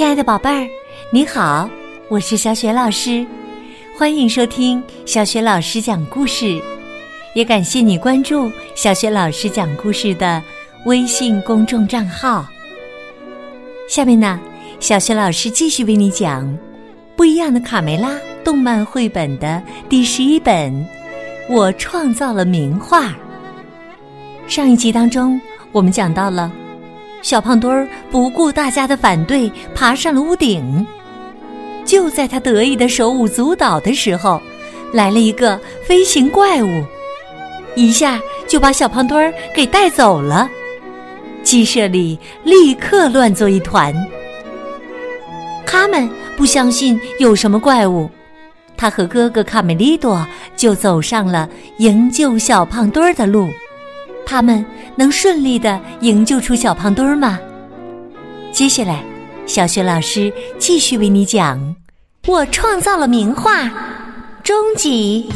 亲爱的宝贝儿，你好，我是小雪老师，欢迎收听小雪老师讲故事，也感谢你关注小雪老师讲故事的微信公众账号。下面呢，小雪老师继续为你讲《不一样的卡梅拉》动漫绘本的第十一本《我创造了名画》。上一集当中，我们讲到了。小胖墩儿不顾大家的反对，爬上了屋顶。就在他得意的手舞足蹈的时候，来了一个飞行怪物，一下就把小胖墩儿给带走了。鸡舍里立刻乱作一团。他们不相信有什么怪物，他和哥哥卡梅利多就走上了营救小胖墩儿的路。他们能顺利的营救出小胖墩儿吗？接下来，小雪老师继续为你讲《我创造了名画》终极。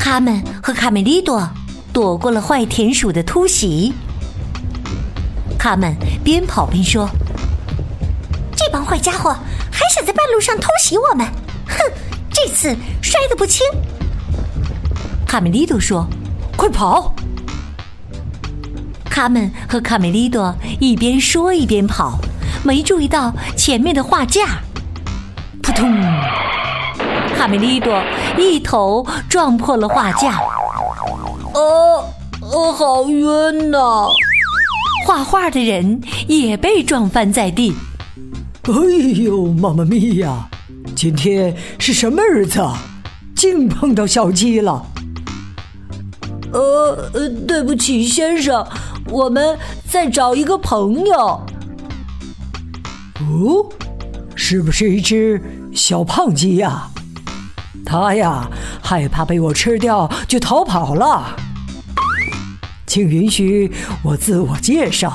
他们和卡梅利多躲过了坏田鼠的突袭。他们边跑边说：“这帮坏家伙还想在半路上偷袭我们！哼，这次摔得不轻。”卡梅利多说：“快跑！”他们和卡梅利多一边说一边跑，没注意到前面的画架，扑通！卡梅利多一头撞破了画架。哦，哦，好晕呐！画画的人也被撞翻在地。哎呦，妈妈咪呀！今天是什么日子？竟碰到小鸡了！呃呃，对不起，先生，我们在找一个朋友。哦，是不是一只小胖鸡呀？它呀，害怕被我吃掉，就逃跑了。请允许我自我介绍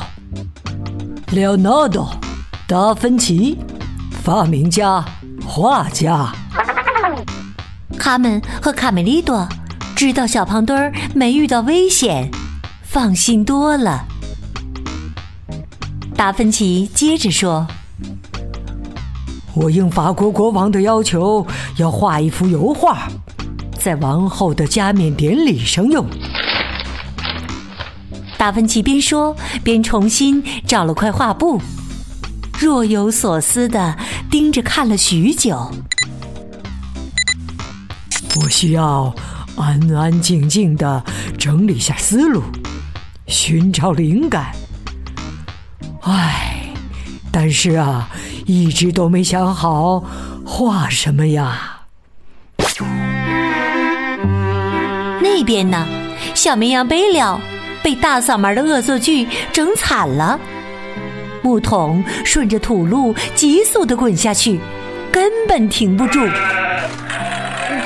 ：Leonardo，达芬奇，发明家、画家。他们和卡梅利多。知道小胖墩儿没遇到危险，放心多了。达芬奇接着说：“我应法国国王的要求，要画一幅油画，在王后的加冕典礼上用。”达芬奇边说边重新找了块画布，若有所思的盯着看了许久。我需要。安安静静的整理下思路，寻找灵感。唉，但是啊，一直都没想好画什么呀。那边呢，小绵羊贝了被大嗓门的恶作剧整惨了，木桶顺着土路急速的滚下去，根本停不住。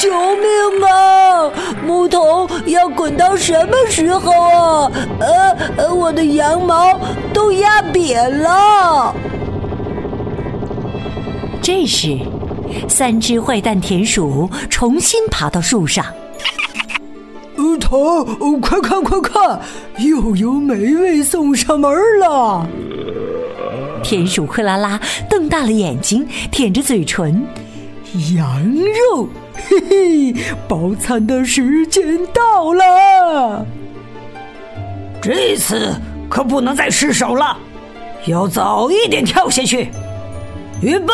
救命啊！木头要滚到什么时候啊？呃呃，我的羊毛都压扁了。这时，三只坏蛋田鼠重新爬到树上。呃，头，快看快看，又有美味送上门了！田鼠克拉拉瞪大了眼睛，舔着嘴唇，羊肉。嘿嘿，饱餐的时间到了，这次可不能再失手了，要早一点跳下去。预备，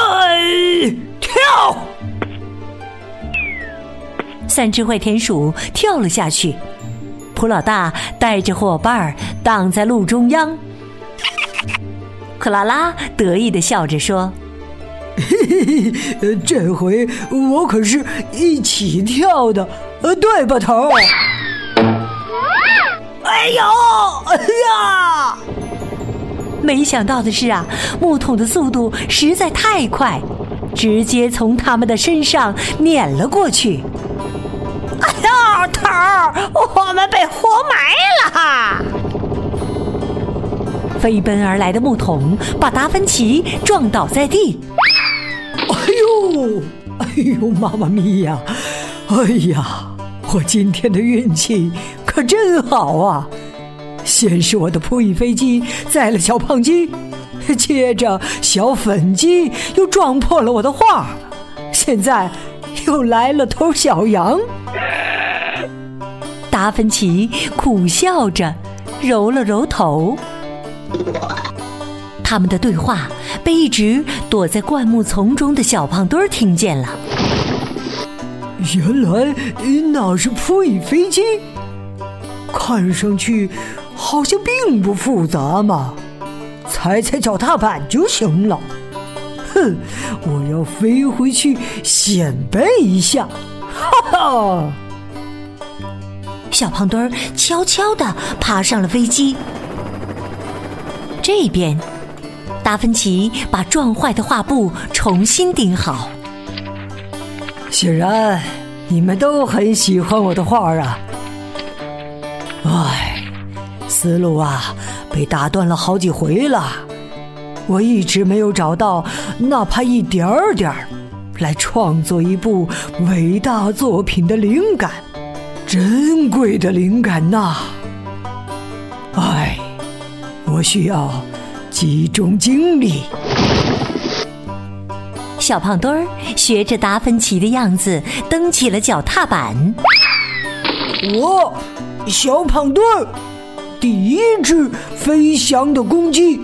跳！三只坏田鼠跳了下去，普老大带着伙伴挡在路中央。克拉拉得意的笑着说。嘿 嘿，这回我可是一起跳的，呃，对吧，头？哎呦，哎呀！没想到的是啊，木桶的速度实在太快，直接从他们的身上碾了过去。哎呀，头儿，我们被活埋了！飞奔而来的木桶把达芬奇撞倒在地。哦，哎呦，妈妈咪呀！哎呀，我今天的运气可真好啊！先是我的扑翼飞机载了小胖鸡，接着小粉鸡又撞破了我的画，现在又来了头小羊。达芬奇苦笑着，揉了揉头。他们的对话被一直躲在灌木丛中的小胖墩儿听见了。原来那是扑翼飞机，看上去好像并不复杂嘛，踩踩脚踏板就行了。哼，我要飞回去显摆一下，哈哈！小胖墩儿悄悄地爬上了飞机。这边，达芬奇把撞坏的画布重新钉好。显然，你们都很喜欢我的画啊。唉，思路啊，被打断了好几回了。我一直没有找到哪怕一点儿点儿来创作一部伟大作品的灵感。珍贵的灵感呐！唉，我需要集中精力。小胖墩儿学着达芬奇的样子蹬起了脚踏板。我，小胖墩儿，第一只飞翔的公鸡，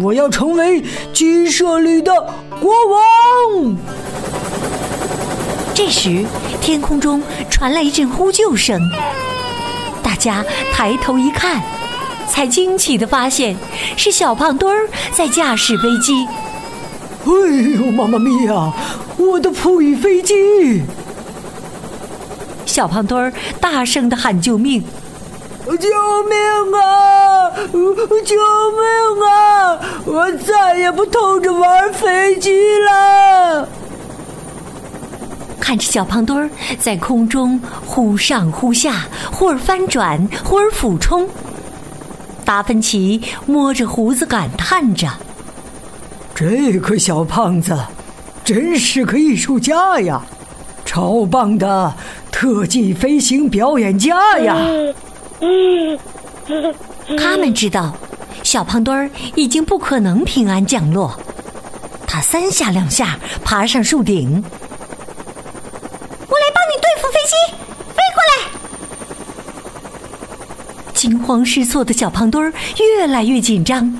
我要成为鸡舍里的国王。这时，天空中传来一阵呼救声。大家抬头一看，才惊奇的发现是小胖墩儿在驾驶飞机。哎呦，妈妈咪呀！我的扑翼飞机！小胖墩儿大声的喊救命！救命啊！救命啊！我再也不偷着玩飞机了。看着小胖墩儿在空中忽上忽下，忽而翻转，忽而俯冲，达芬奇摸着胡子感叹着：“这个小胖子真是个艺术家呀，超棒的特技飞行表演家呀！”他们知道，小胖墩儿已经不可能平安降落。他三下两下爬上树顶。飞机飞过来！惊慌失措的小胖墩儿越来越紧张，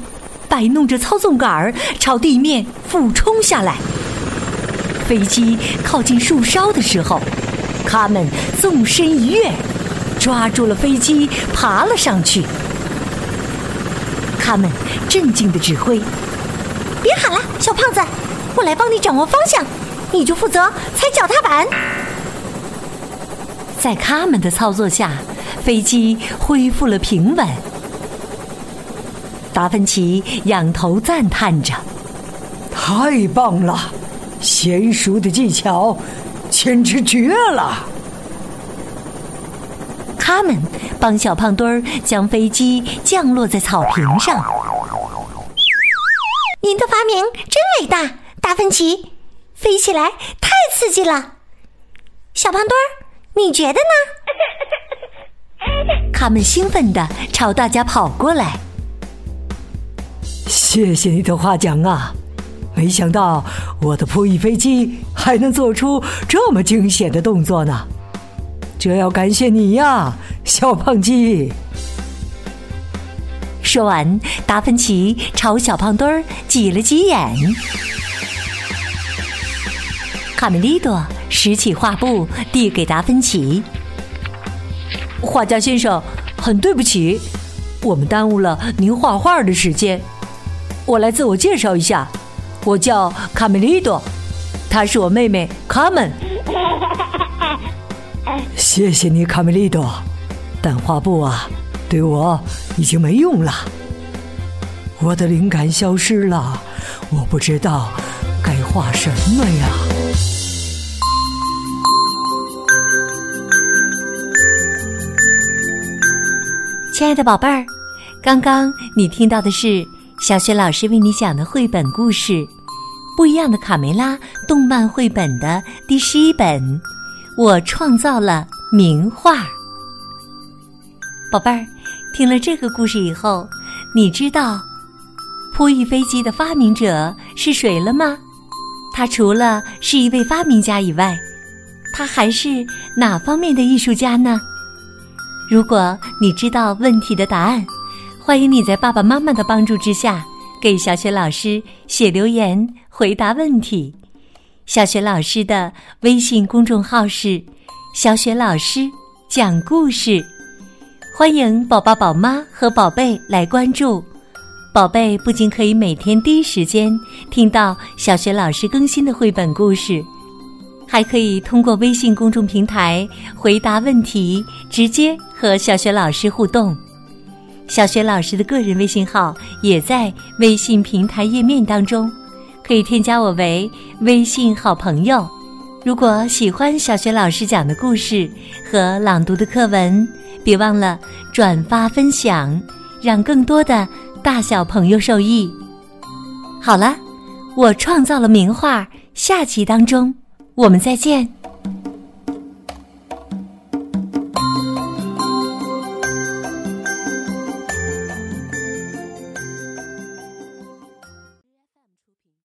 摆弄着操纵杆儿朝地面俯冲下来。飞机靠近树梢的时候，他们纵身一跃，抓住了飞机，爬了上去。他们镇静的指挥：“别喊了，小胖子，我来帮你掌握方向，你就负责踩脚踏板。”在他们的操作下，飞机恢复了平稳。达芬奇仰头赞叹着：“太棒了，娴熟的技巧，简直绝了！”他们帮小胖墩儿将飞机降落在草坪上。您的发明真伟大，达芬奇，飞起来太刺激了，小胖墩儿。你觉得呢？他们兴奋地朝大家跑过来。谢谢你的夸奖啊！没想到我的扑翼飞机还能做出这么惊险的动作呢。这要感谢你呀，小胖鸡。说完，达芬奇朝小胖墩儿挤了挤眼。卡梅利多拾起画布，递给达芬奇。画家先生，很对不起，我们耽误了您画画的时间。我来自我介绍一下，我叫卡梅利多，她是我妹妹卡门。谢谢你，卡梅利多，但画布啊，对我已经没用了。我的灵感消失了，我不知道该画什么呀。亲爱的宝贝儿，刚刚你听到的是小雪老师为你讲的绘本故事《不一样的卡梅拉》动漫绘本的第十一本。我创造了名画。宝贝儿，听了这个故事以后，你知道扑翼飞机的发明者是谁了吗？他除了是一位发明家以外，他还是哪方面的艺术家呢？如果你知道问题的答案，欢迎你在爸爸妈妈的帮助之下，给小雪老师写留言回答问题。小雪老师的微信公众号是“小雪老师讲故事”，欢迎宝宝、宝妈和宝贝来关注。宝贝不仅可以每天第一时间听到小学老师更新的绘本故事，还可以通过微信公众平台回答问题，直接和小学老师互动。小学老师的个人微信号也在微信平台页面当中，可以添加我为微信好朋友。如果喜欢小学老师讲的故事和朗读的课文，别忘了转发分享，让更多的。大小朋友受益。好了，我创造了名画，下集当中我们再见。